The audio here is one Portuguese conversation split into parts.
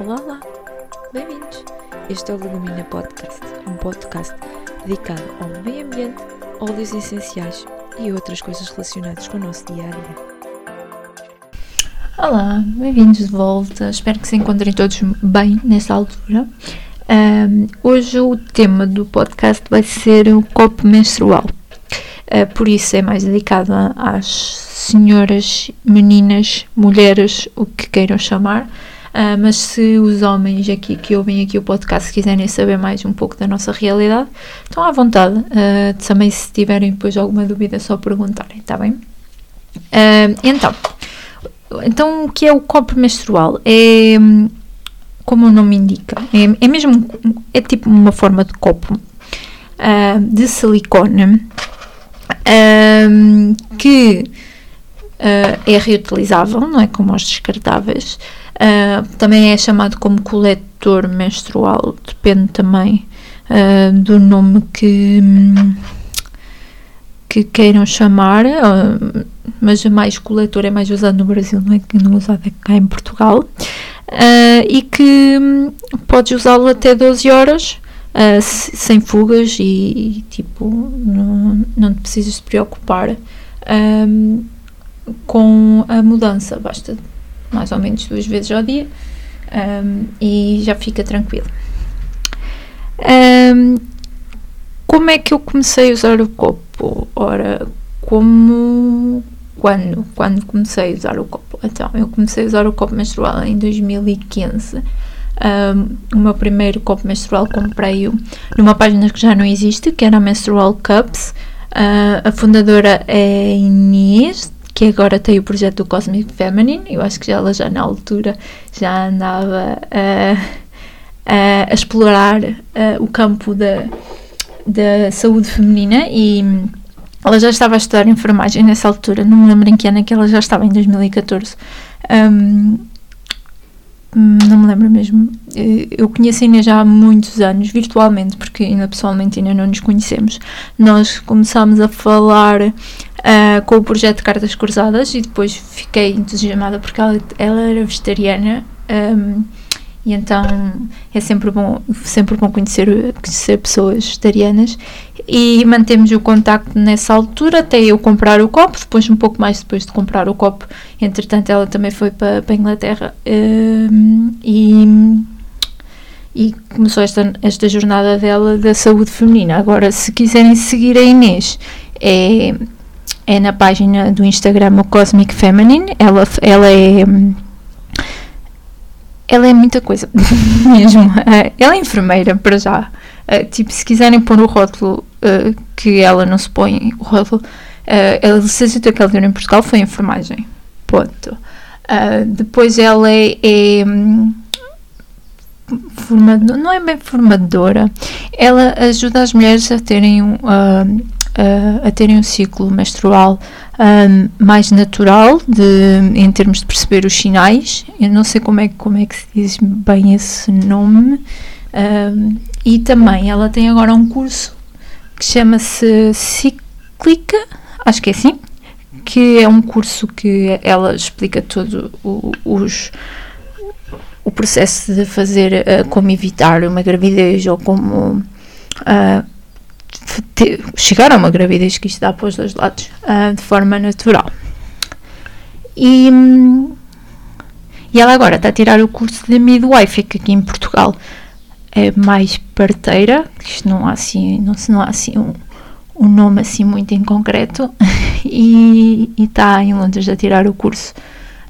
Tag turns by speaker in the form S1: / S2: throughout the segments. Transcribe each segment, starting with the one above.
S1: Olá, olá! Bem-vindos! Este é o Legumina Podcast, um podcast dedicado ao meio ambiente, óleos essenciais e outras coisas relacionadas com o nosso dia a dia.
S2: Olá, bem-vindos de volta. Espero que se encontrem todos bem nessa altura. Um, hoje o tema do podcast vai ser o copo menstrual. Uh, por isso é mais dedicado às senhoras, meninas, mulheres, o que queiram chamar. Uh, mas se os homens aqui que ouvem aqui o podcast quiserem saber mais um pouco da nossa realidade, estão à vontade. Uh, também se tiverem depois alguma dúvida, só perguntarem, está bem? Uh, então, então, o que é o copo menstrual? É, como o nome indica, é, é mesmo, é tipo uma forma de copo de silicone que é reutilizável, não é como os descartáveis. Uh, também é chamado como coletor menstrual, depende também uh, do nome que, que queiram chamar, uh, mas mais coletor é mais usado no Brasil, não é que não é usado cá em Portugal, e que um, podes usá-lo até 12 horas. sem fugas e, e tipo não, não precisas te preocupar um, com a mudança, basta mais ou menos duas vezes ao dia um, e já fica tranquilo. Um, como é que eu comecei a usar o copo? Ora, como quando? Quando comecei a usar o copo? Então, eu comecei a usar o copo menstrual em 2015. Um, o meu primeiro copo menstrual comprei-o numa página que já não existe, que era a Menstrual Cups. Uh, a fundadora é Inês, que agora tem o projeto do Cosmic Feminine. Eu acho que ela já na altura já andava a, a, explorar o campo da, da saúde feminina e ela já estava a estudar enfermagem nessa altura. Não me lembro em que ano é que ela já estava, em 2014. Um, não me lembro mesmo. Eu conheço a Inês já há muitos anos, virtualmente, porque ainda pessoalmente ainda não nos conhecemos. Nós começámos a falar uh, com o projeto Cartas Cruzadas e depois fiquei entusiasmada porque ela, ela era vegetariana um, e então é sempre bom, sempre bom conhecer, conhecer pessoas vegetarianas e mantemos o contacto nessa altura até eu comprar o copo, depois um pouco mais depois de comprar o copo, entretanto ela também foi para, para a Inglaterra um, e e começou esta, esta jornada dela da saúde feminina. Agora, se quiserem seguir a Inês, é é na página do Instagram Cosmic Feminine. Ela, ela é. Ela é muita coisa, mesmo. Eh, ela é enfermeira, para já. Uh, tipo, se quiserem pôr o rótulo uh, que ela não se põe, o rótulo. Uh, a licenciatura que ela deu em Portugal foi enfermagem. Ponto. Depois ela é. Formadora, não é bem formadora, ela ajuda as mulheres a terem um, uh, a terem um ciclo menstrual um, mais natural de, em termos de perceber os sinais. Eu não sei como é, como é que se diz bem esse nome. Um, e também ela tem agora um curso que chama-se Cíclica, acho que é assim, que é um curso que ela explica todo o, os o processo de fazer uh, como evitar uma gravidez ou como uh, ter, chegar a uma gravidez que isto dá para os dois lados uh, de forma natural. E, e ela agora está a tirar o curso de midwife aqui em Portugal. É mais parteira, isto não há assim, não, não há assim um, um nome assim muito em concreto, e está em Londres a tirar o curso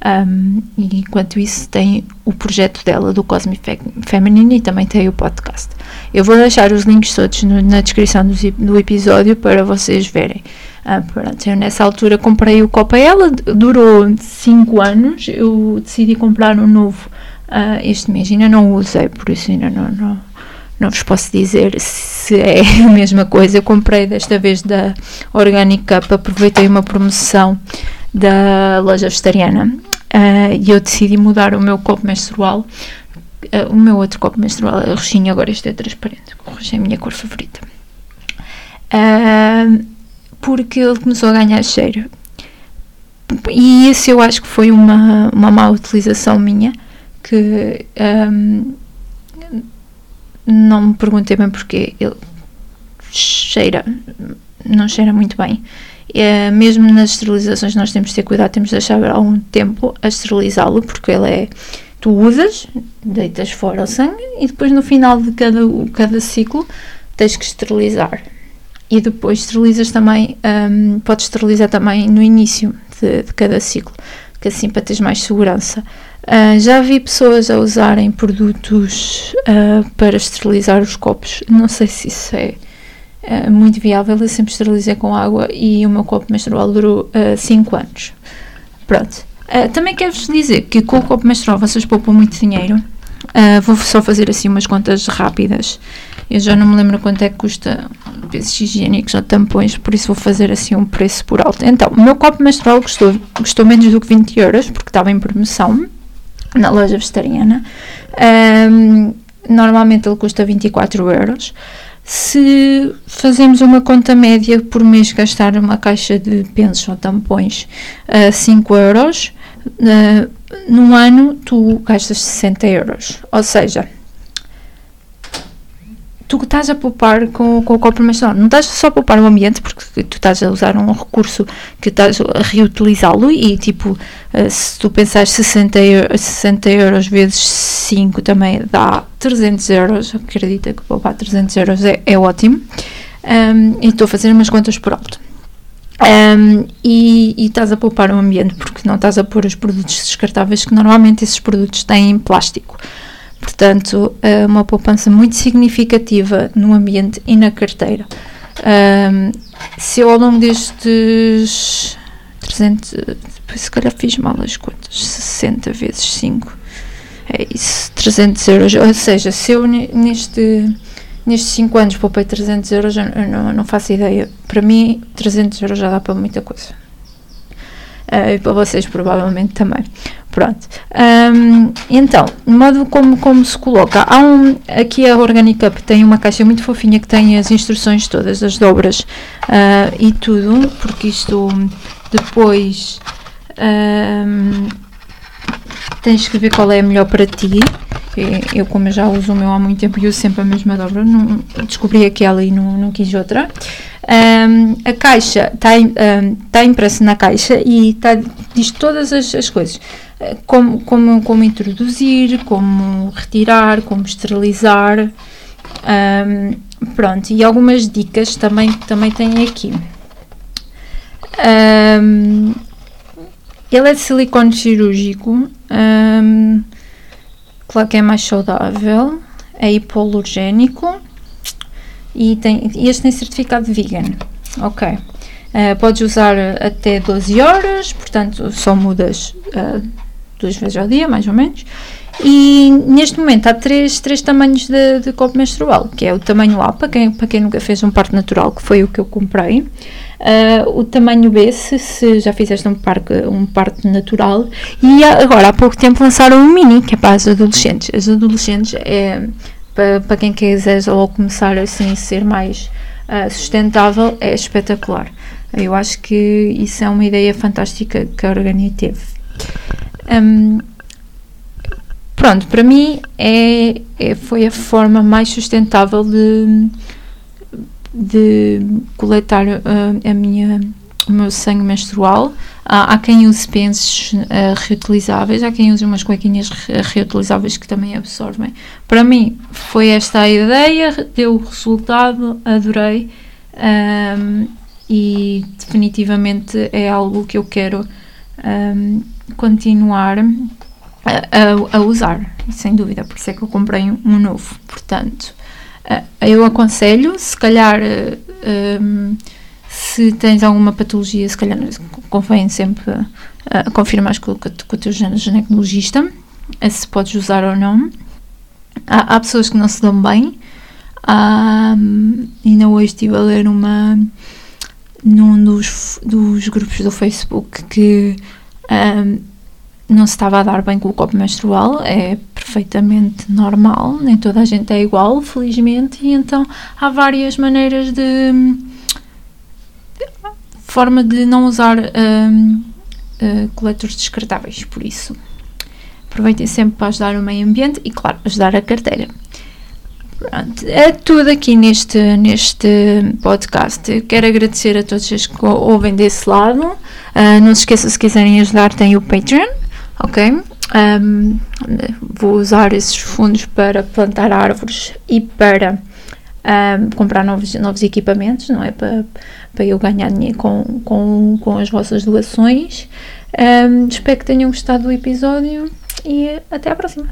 S2: um, e enquanto isso tem o projeto dela do Cosmic Feminine e também tem o podcast. Eu vou deixar os links todos no, na descrição do, do, episódio para vocês verem. Ah, pronto, eu nessa altura comprei o copo a ela, durou 5 anos, eu decidi comprar um novo uh, este mês, ainda não usei, por isso ainda não, não, não vos posso dizer se é a mesma coisa. Eu comprei desta vez da Organic Cup, aproveitei uma promoção da loja vegetariana e eu decidi mudar o meu copo menstrual. Uh, o meu outro copo menstrual é roxinho, agora este é transparente. O roxo é a minha cor favorita. Uh, porque ele começou a ganhar cheiro. E isso eu acho que foi uma, uma má utilização minha, que um, não me perguntei bem porquê. Ele cheira, não cheira muito bem. É, mesmo nas esterilizações nós temos de ter cuidado, temos de deixar algum tempo a esterilizá-lo, porque ele é. Tu usas, deitas fora o sangue e depois no final de cada, cada ciclo tens que esterilizar. E depois esterilizas também, um, podes esterilizar também no início de, de cada ciclo, que assim para teres mais segurança. Uh, já vi pessoas a usarem produtos uh, para esterilizar os copos. Não sei se isso é uh, muito viável. Eu sempre esterilizei com água e o meu copo menstrual durou 5 anos. Pronto. também quero-vos dizer que com o copo menstrual vocês poupam muito dinheiro. vou só fazer assim umas contas rápidas. Eu já não me lembro quanto é que custa pesos higiênicos ou tampões, por isso vou fazer assim um preço por alto. Então, o meu copo menstrual custou, custou menos do que 20 euros, porque estava em promoção na loja vegetariana. Um, normalmente ele custa 24 euros. Se fazemos uma conta média por mês gastar uma caixa de pensos ou tampões a 5 euros, uh, num ano tu gastas 60 euros. Ou seja, tu estás a poupar com, com o copo menstrual. Não estás só a poupar o ambiente, porque tu estás a usar um recurso que estás a reutilizá-lo e, tipo, eh, se tu pensares 60 euros, 60 euros vezes 5 também dá 300 euros. Acredita que poupar 300 euros é, é ótimo. Um, e estou a fazer umas contas por alto. Um, e, e, estás a poupar o ambiente porque não estás a pôr os produtos descartáveis que normalmente esses produtos têm plástico. Portanto, é uma poupança muito significativa no ambiente e na carteira. Um, se eu ao longo destes 300, se calhar fiz mal as contas, 60 vezes 5, é isso, 300 euros. Ou seja, se eu neste, nestes 5 anos poupei 300 euros, eu não, não faço ideia. Para mim, 300 euros já dá para muita coisa. Uh, e para vocês provavelmente também. Pronto. Um, então, de modo como, como se coloca, há um, aqui a Organic Cup tem uma caixa muito fofinha que tem as instruções todas, as dobras uh, e tudo, porque isto depois um, tens que ver qual é a melhor para ti. Eu, como já uso o meu há muito tempo e uso sempre a mesma dobra, não, descobri aquela e não, não quis outra. Um, a caixa está um, tá impressa na caixa e tá, diz todas as, as coisas como, como, como introduzir, como retirar, como esterilizar. Um, pronto, e algumas dicas também, também tem aqui. Um, ele é de silicone cirúrgico, um, claro que é mais saudável, é hipoalergénico e tem, este tem certificado vegan. Ok. Uh, podes usar até 12 horas, portanto só mudas uh, duas vezes ao dia, mais ou menos. E neste momento há três, três tamanhos de, de copo menstrual, que é o tamanho A, para quem, para quem nunca fez um parto natural, que foi o que eu comprei. Uh, o tamanho B, se, se já fizeste um, parque, um parto natural. E agora, há pouco tempo, lançaram um mini, que é para as adolescentes. As adolescentes é para, para quem quiser logo começar assim a ser mais uh, sustentável, é espetacular. Eu acho que isso é uma ideia fantástica que a Organi teve. Um, pronto, para mim é, é, foi a forma mais sustentável de, de coletar uh, a minha, o meu sangue menstrual. Há, há quem use pensos uh, reutilizáveis, há quem use umas cuequinhas re reutilizáveis que também absorvem. Para mim foi esta a ideia, deu o resultado, adorei um, e definitivamente é algo que eu quero um, continuar a, a, a, usar, sem dúvida, por isso é que eu comprei um, novo. Portanto, uh, eu aconselho, se calhar, uh, um, se tens alguma patologia, se calhar convém sempre uh, confirmar com, com, o teu ginecologista se podes usar ou não. Há, há pessoas que não se dão bem. Um, ainda hoje estive a ler uma num dos, dos grupos do Facebook que um, não se estava a dar bem com o copo menstrual, é perfeitamente normal, nem toda a gente é igual, felizmente, e então há várias maneiras de. Forma de não usar uh, coletores descartáveis, por isso. Aproveitem sempre para ajudar o meio ambiente e, claro, ajudar a carteira. Pronto, é tudo aqui neste, neste podcast. Quero agradecer a todos os que ouvem desse lado. Uh, não se esqueçam, se quiserem ajudar, tem o Patreon, ok? Um, vou usar esses fundos para plantar árvores e para um, comprar novos, novos equipamentos, não é? Para, para eu ganhar dinheiro com, com, com as vossas doações. Um, espero que tenham gostado do episódio e até à próxima.